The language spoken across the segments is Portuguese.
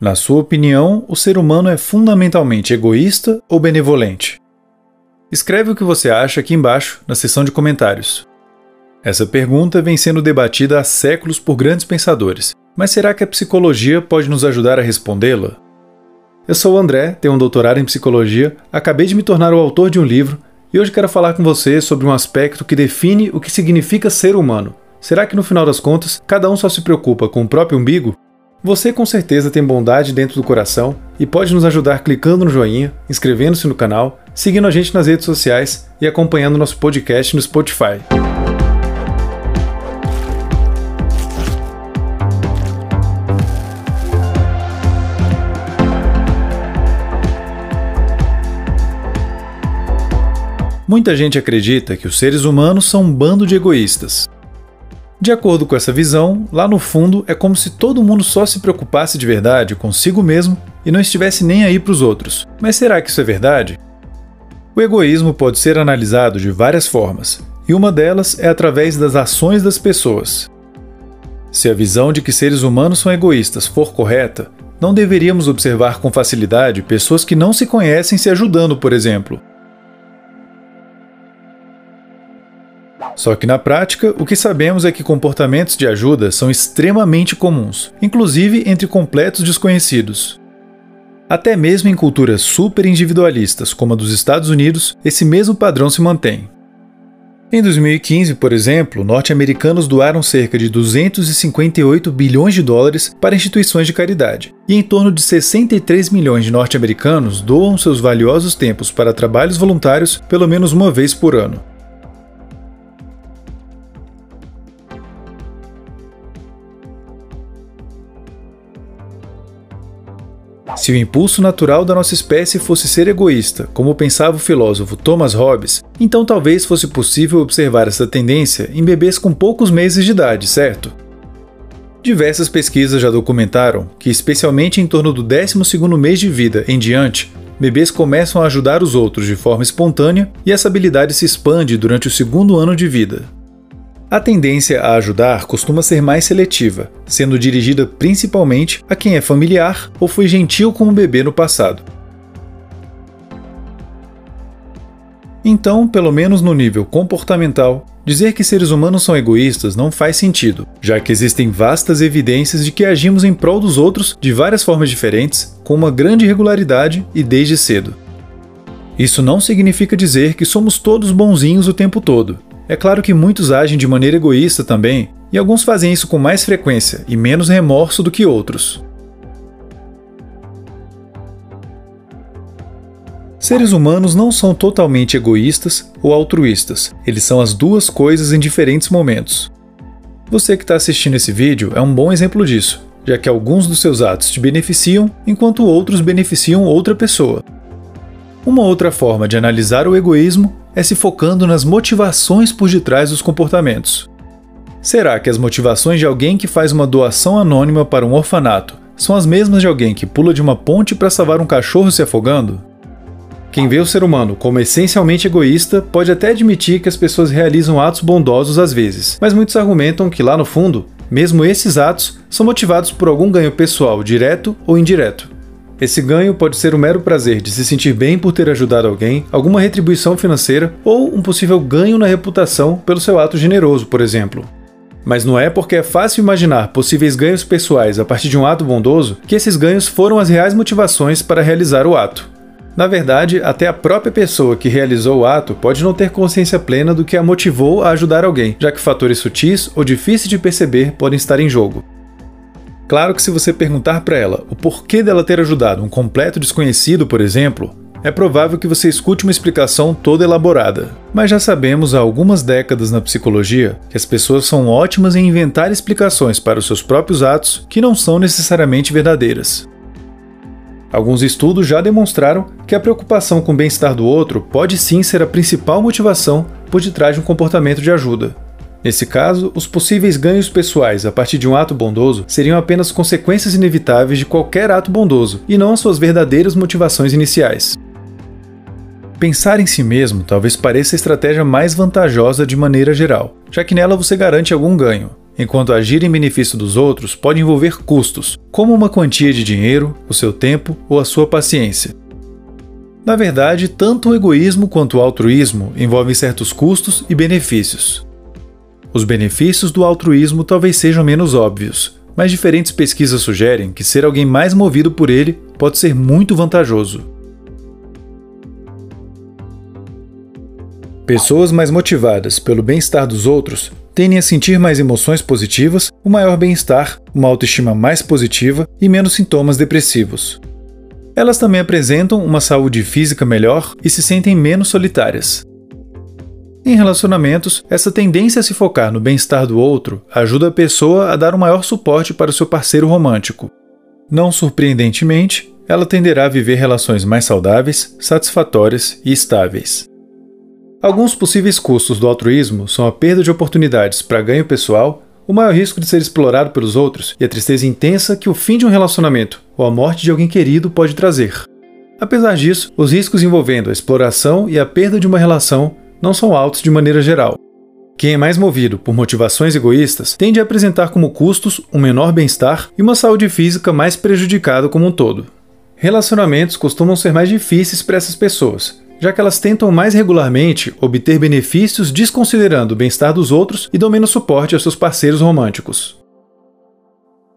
Na sua opinião, o ser humano é fundamentalmente egoísta ou benevolente? Escreve o que você acha aqui embaixo, na seção de comentários. Essa pergunta vem sendo debatida há séculos por grandes pensadores, mas será que a psicologia pode nos ajudar a respondê-la? Eu sou o André, tenho um doutorado em psicologia, acabei de me tornar o autor de um livro e hoje quero falar com você sobre um aspecto que define o que significa ser humano. Será que no final das contas, cada um só se preocupa com o próprio umbigo? Você com certeza tem bondade dentro do coração e pode nos ajudar clicando no joinha, inscrevendo-se no canal, seguindo a gente nas redes sociais e acompanhando nosso podcast no Spotify. Muita gente acredita que os seres humanos são um bando de egoístas. De acordo com essa visão, lá no fundo é como se todo mundo só se preocupasse de verdade consigo mesmo e não estivesse nem aí para os outros. Mas será que isso é verdade? O egoísmo pode ser analisado de várias formas, e uma delas é através das ações das pessoas. Se a visão de que seres humanos são egoístas for correta, não deveríamos observar com facilidade pessoas que não se conhecem se ajudando, por exemplo, Só que na prática, o que sabemos é que comportamentos de ajuda são extremamente comuns, inclusive entre completos desconhecidos. Até mesmo em culturas super individualistas, como a dos Estados Unidos, esse mesmo padrão se mantém. Em 2015, por exemplo, norte-americanos doaram cerca de 258 bilhões de dólares para instituições de caridade, e em torno de 63 milhões de norte-americanos doam seus valiosos tempos para trabalhos voluntários pelo menos uma vez por ano. Se o impulso natural da nossa espécie fosse ser egoísta, como pensava o filósofo Thomas Hobbes, então talvez fosse possível observar essa tendência em bebês com poucos meses de idade, certo? Diversas pesquisas já documentaram que, especialmente em torno do 12º mês de vida em diante, bebês começam a ajudar os outros de forma espontânea e essa habilidade se expande durante o segundo ano de vida. A tendência a ajudar costuma ser mais seletiva, sendo dirigida principalmente a quem é familiar ou foi gentil com o bebê no passado. Então, pelo menos no nível comportamental, dizer que seres humanos são egoístas não faz sentido, já que existem vastas evidências de que agimos em prol dos outros de várias formas diferentes, com uma grande regularidade e desde cedo. Isso não significa dizer que somos todos bonzinhos o tempo todo, é claro que muitos agem de maneira egoísta também, e alguns fazem isso com mais frequência e menos remorso do que outros. Seres humanos não são totalmente egoístas ou altruístas, eles são as duas coisas em diferentes momentos. Você que está assistindo esse vídeo é um bom exemplo disso, já que alguns dos seus atos te beneficiam enquanto outros beneficiam outra pessoa. Uma outra forma de analisar o egoísmo é se focando nas motivações por detrás dos comportamentos. Será que as motivações de alguém que faz uma doação anônima para um orfanato são as mesmas de alguém que pula de uma ponte para salvar um cachorro se afogando? Quem vê o ser humano como essencialmente egoísta pode até admitir que as pessoas realizam atos bondosos às vezes, mas muitos argumentam que lá no fundo, mesmo esses atos são motivados por algum ganho pessoal direto ou indireto. Esse ganho pode ser o mero prazer de se sentir bem por ter ajudado alguém, alguma retribuição financeira ou um possível ganho na reputação pelo seu ato generoso, por exemplo. Mas não é porque é fácil imaginar possíveis ganhos pessoais a partir de um ato bondoso que esses ganhos foram as reais motivações para realizar o ato. Na verdade, até a própria pessoa que realizou o ato pode não ter consciência plena do que a motivou a ajudar alguém, já que fatores sutis ou difíceis de perceber podem estar em jogo. Claro que se você perguntar para ela o porquê dela ter ajudado um completo desconhecido, por exemplo, é provável que você escute uma explicação toda elaborada. Mas já sabemos há algumas décadas na psicologia que as pessoas são ótimas em inventar explicações para os seus próprios atos que não são necessariamente verdadeiras. Alguns estudos já demonstraram que a preocupação com o bem-estar do outro pode sim ser a principal motivação por detrás de um comportamento de ajuda. Nesse caso, os possíveis ganhos pessoais a partir de um ato bondoso seriam apenas consequências inevitáveis de qualquer ato bondoso, e não as suas verdadeiras motivações iniciais. Pensar em si mesmo talvez pareça a estratégia mais vantajosa de maneira geral, já que nela você garante algum ganho. enquanto agir em benefício dos outros pode envolver custos, como uma quantia de dinheiro, o seu tempo ou a sua paciência. Na verdade, tanto o egoísmo quanto o altruísmo envolvem certos custos e benefícios. Os benefícios do altruísmo talvez sejam menos óbvios, mas diferentes pesquisas sugerem que ser alguém mais movido por ele pode ser muito vantajoso. Pessoas mais motivadas pelo bem-estar dos outros tendem a sentir mais emoções positivas, um maior bem-estar, uma autoestima mais positiva e menos sintomas depressivos. Elas também apresentam uma saúde física melhor e se sentem menos solitárias. Em relacionamentos, essa tendência a se focar no bem-estar do outro ajuda a pessoa a dar um maior suporte para o seu parceiro romântico. Não surpreendentemente, ela tenderá a viver relações mais saudáveis, satisfatórias e estáveis. Alguns possíveis custos do altruísmo são a perda de oportunidades para ganho pessoal, o maior risco de ser explorado pelos outros e a tristeza intensa que o fim de um relacionamento ou a morte de alguém querido pode trazer. Apesar disso, os riscos envolvendo a exploração e a perda de uma relação não são altos de maneira geral. Quem é mais movido por motivações egoístas tende a apresentar como custos um menor bem-estar e uma saúde física mais prejudicada como um todo. Relacionamentos costumam ser mais difíceis para essas pessoas, já que elas tentam mais regularmente obter benefícios desconsiderando o bem-estar dos outros e dão menos suporte aos seus parceiros românticos.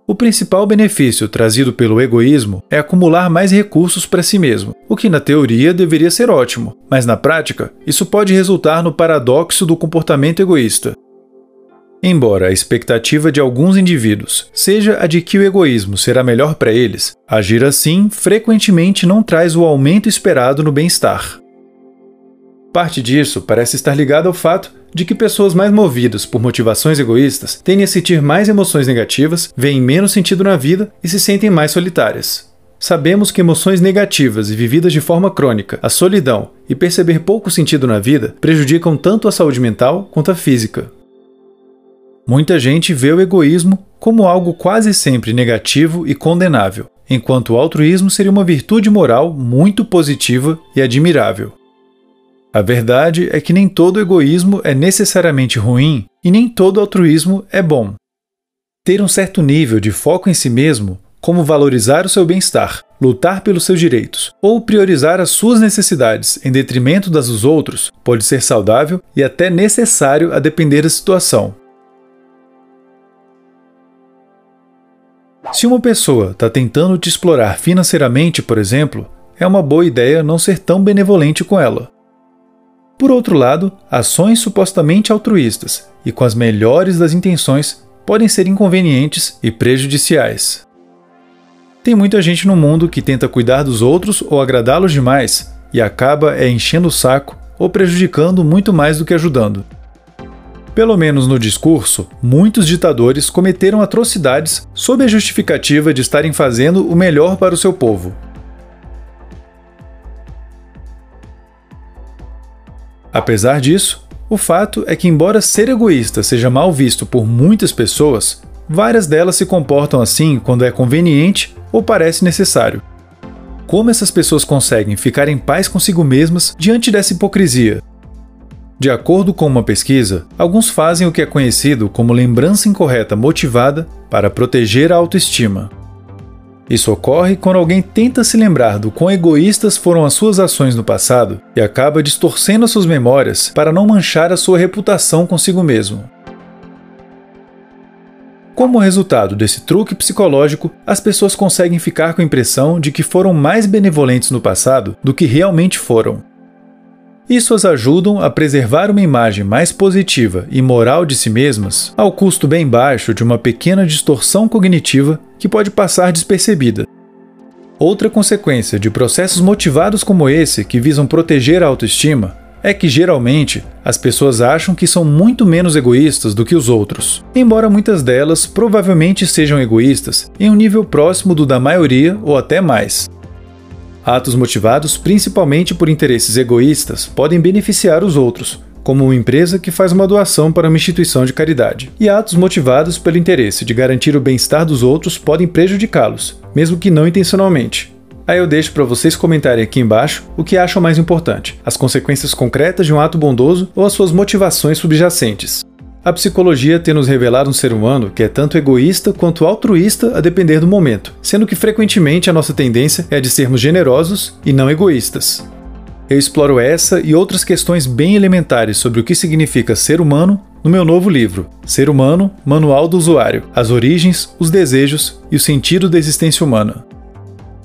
O principal benefício trazido pelo egoísmo é acumular mais recursos para si mesmo, o que na teoria deveria ser ótimo, mas na prática isso pode resultar no paradoxo do comportamento egoísta. Embora a expectativa de alguns indivíduos seja a de que o egoísmo será melhor para eles, agir assim frequentemente não traz o aumento esperado no bem-estar. Parte disso parece estar ligado ao fato de que pessoas mais movidas por motivações egoístas tendem a sentir mais emoções negativas, veem menos sentido na vida e se sentem mais solitárias. Sabemos que emoções negativas e vividas de forma crônica, a solidão e perceber pouco sentido na vida prejudicam tanto a saúde mental quanto a física. Muita gente vê o egoísmo como algo quase sempre negativo e condenável, enquanto o altruísmo seria uma virtude moral muito positiva e admirável. A verdade é que nem todo egoísmo é necessariamente ruim e nem todo altruísmo é bom. Ter um certo nível de foco em si mesmo, como valorizar o seu bem-estar, lutar pelos seus direitos ou priorizar as suas necessidades em detrimento das dos outros, pode ser saudável e até necessário a depender da situação. Se uma pessoa está tentando te explorar financeiramente, por exemplo, é uma boa ideia não ser tão benevolente com ela. Por outro lado, ações supostamente altruístas e com as melhores das intenções podem ser inconvenientes e prejudiciais. Tem muita gente no mundo que tenta cuidar dos outros ou agradá-los demais e acaba é enchendo o saco ou prejudicando muito mais do que ajudando. Pelo menos no discurso, muitos ditadores cometeram atrocidades sob a justificativa de estarem fazendo o melhor para o seu povo. Apesar disso, o fato é que, embora ser egoísta seja mal visto por muitas pessoas, várias delas se comportam assim quando é conveniente ou parece necessário. Como essas pessoas conseguem ficar em paz consigo mesmas diante dessa hipocrisia? De acordo com uma pesquisa, alguns fazem o que é conhecido como lembrança incorreta motivada para proteger a autoestima. Isso ocorre quando alguém tenta se lembrar do quão egoístas foram as suas ações no passado e acaba distorcendo as suas memórias para não manchar a sua reputação consigo mesmo. Como resultado desse truque psicológico, as pessoas conseguem ficar com a impressão de que foram mais benevolentes no passado do que realmente foram. Isso as ajudam a preservar uma imagem mais positiva e moral de si mesmas, ao custo bem baixo de uma pequena distorção cognitiva que pode passar despercebida. Outra consequência de processos motivados como esse, que visam proteger a autoestima, é que geralmente as pessoas acham que são muito menos egoístas do que os outros, embora muitas delas provavelmente sejam egoístas em um nível próximo do da maioria ou até mais. Atos motivados principalmente por interesses egoístas podem beneficiar os outros, como uma empresa que faz uma doação para uma instituição de caridade. E atos motivados pelo interesse de garantir o bem-estar dos outros podem prejudicá-los, mesmo que não intencionalmente. Aí eu deixo para vocês comentarem aqui embaixo o que acham mais importante: as consequências concretas de um ato bondoso ou as suas motivações subjacentes. A psicologia tem nos revelado um ser humano que é tanto egoísta quanto altruísta a depender do momento, sendo que frequentemente a nossa tendência é a de sermos generosos e não egoístas. Eu exploro essa e outras questões bem elementares sobre o que significa ser humano no meu novo livro, Ser Humano Manual do Usuário: As Origens, os Desejos e o Sentido da Existência Humana.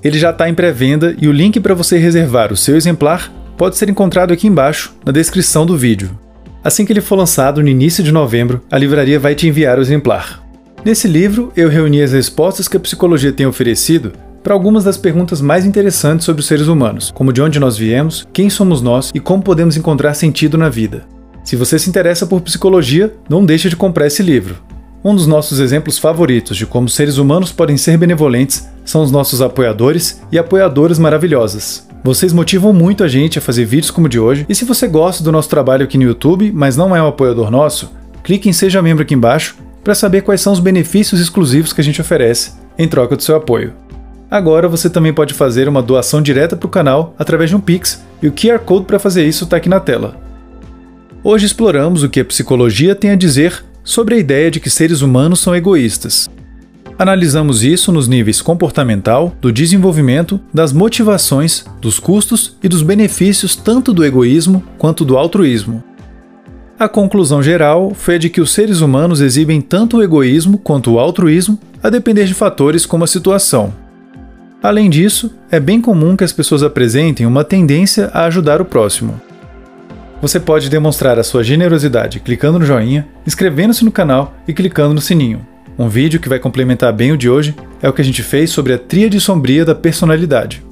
Ele já está em pré-venda e o link para você reservar o seu exemplar pode ser encontrado aqui embaixo, na descrição do vídeo. Assim que ele for lançado no início de novembro, a livraria vai te enviar o exemplar. Nesse livro, eu reuni as respostas que a psicologia tem oferecido para algumas das perguntas mais interessantes sobre os seres humanos, como de onde nós viemos, quem somos nós e como podemos encontrar sentido na vida. Se você se interessa por psicologia, não deixe de comprar esse livro. Um dos nossos exemplos favoritos de como seres humanos podem ser benevolentes são os nossos apoiadores e apoiadoras maravilhosas. Vocês motivam muito a gente a fazer vídeos como o de hoje, e se você gosta do nosso trabalho aqui no YouTube, mas não é um apoiador nosso, clique em Seja Membro aqui embaixo para saber quais são os benefícios exclusivos que a gente oferece em troca do seu apoio. Agora você também pode fazer uma doação direta para o canal através de um Pix, e o QR Code para fazer isso está aqui na tela. Hoje exploramos o que a psicologia tem a dizer sobre a ideia de que seres humanos são egoístas. Analisamos isso nos níveis comportamental, do desenvolvimento, das motivações, dos custos e dos benefícios tanto do egoísmo quanto do altruísmo. A conclusão geral foi a de que os seres humanos exibem tanto o egoísmo quanto o altruísmo, a depender de fatores como a situação. Além disso, é bem comum que as pessoas apresentem uma tendência a ajudar o próximo. Você pode demonstrar a sua generosidade clicando no joinha, inscrevendo-se no canal e clicando no sininho. Um vídeo que vai complementar bem o de hoje é o que a gente fez sobre a tríade sombria da personalidade.